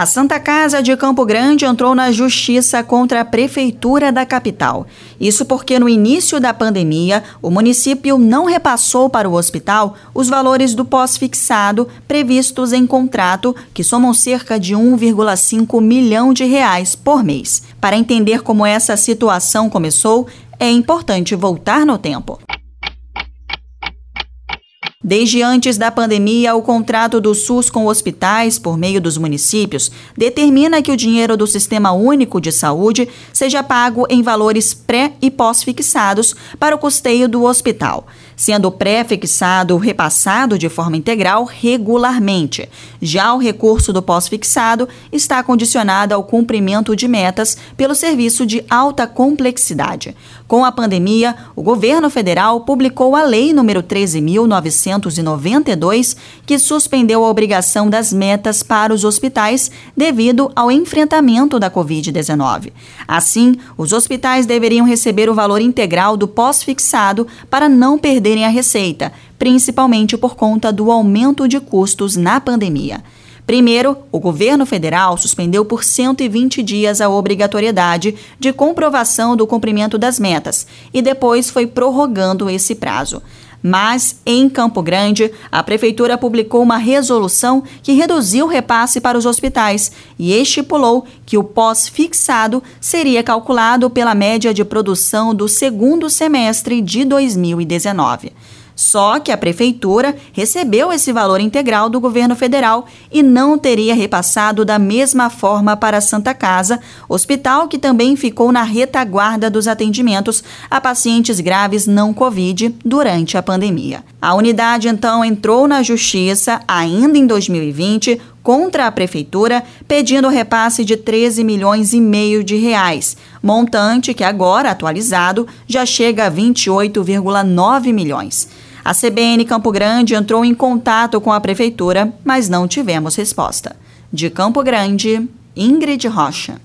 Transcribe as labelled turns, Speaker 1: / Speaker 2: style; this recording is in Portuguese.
Speaker 1: A Santa Casa de Campo Grande entrou na justiça contra a prefeitura da capital. Isso porque no início da pandemia, o município não repassou para o hospital os valores do pós-fixado previstos em contrato, que somam cerca de 1,5 milhão de reais por mês. Para entender como essa situação começou, é importante voltar no tempo. Desde antes da pandemia, o contrato do SUS com hospitais, por meio dos municípios, determina que o dinheiro do Sistema Único de Saúde seja pago em valores pré e pós-fixados para o custeio do hospital, sendo pré-fixado repassado de forma integral regularmente. Já o recurso do pós-fixado está condicionado ao cumprimento de metas pelo serviço de alta complexidade. Com a pandemia, o governo federal publicou a Lei número 13.900 1992, que suspendeu a obrigação das metas para os hospitais devido ao enfrentamento da Covid-19. Assim, os hospitais deveriam receber o valor integral do pós-fixado para não perderem a receita, principalmente por conta do aumento de custos na pandemia. Primeiro, o governo federal suspendeu por 120 dias a obrigatoriedade de comprovação do cumprimento das metas e depois foi prorrogando esse prazo. Mas, em Campo Grande, a Prefeitura publicou uma resolução que reduziu o repasse para os hospitais e estipulou que o pós-fixado seria calculado pela média de produção do segundo semestre de 2019. Só que a prefeitura recebeu esse valor integral do governo federal e não teria repassado da mesma forma para a Santa Casa, hospital que também ficou na retaguarda dos atendimentos a pacientes graves não Covid durante a pandemia. A unidade então entrou na justiça ainda em 2020 contra a prefeitura, pedindo o repasse de 13 milhões e meio de reais, montante que agora atualizado já chega a 28,9 milhões. A CBN Campo Grande entrou em contato com a prefeitura, mas não tivemos resposta. De Campo Grande, Ingrid Rocha.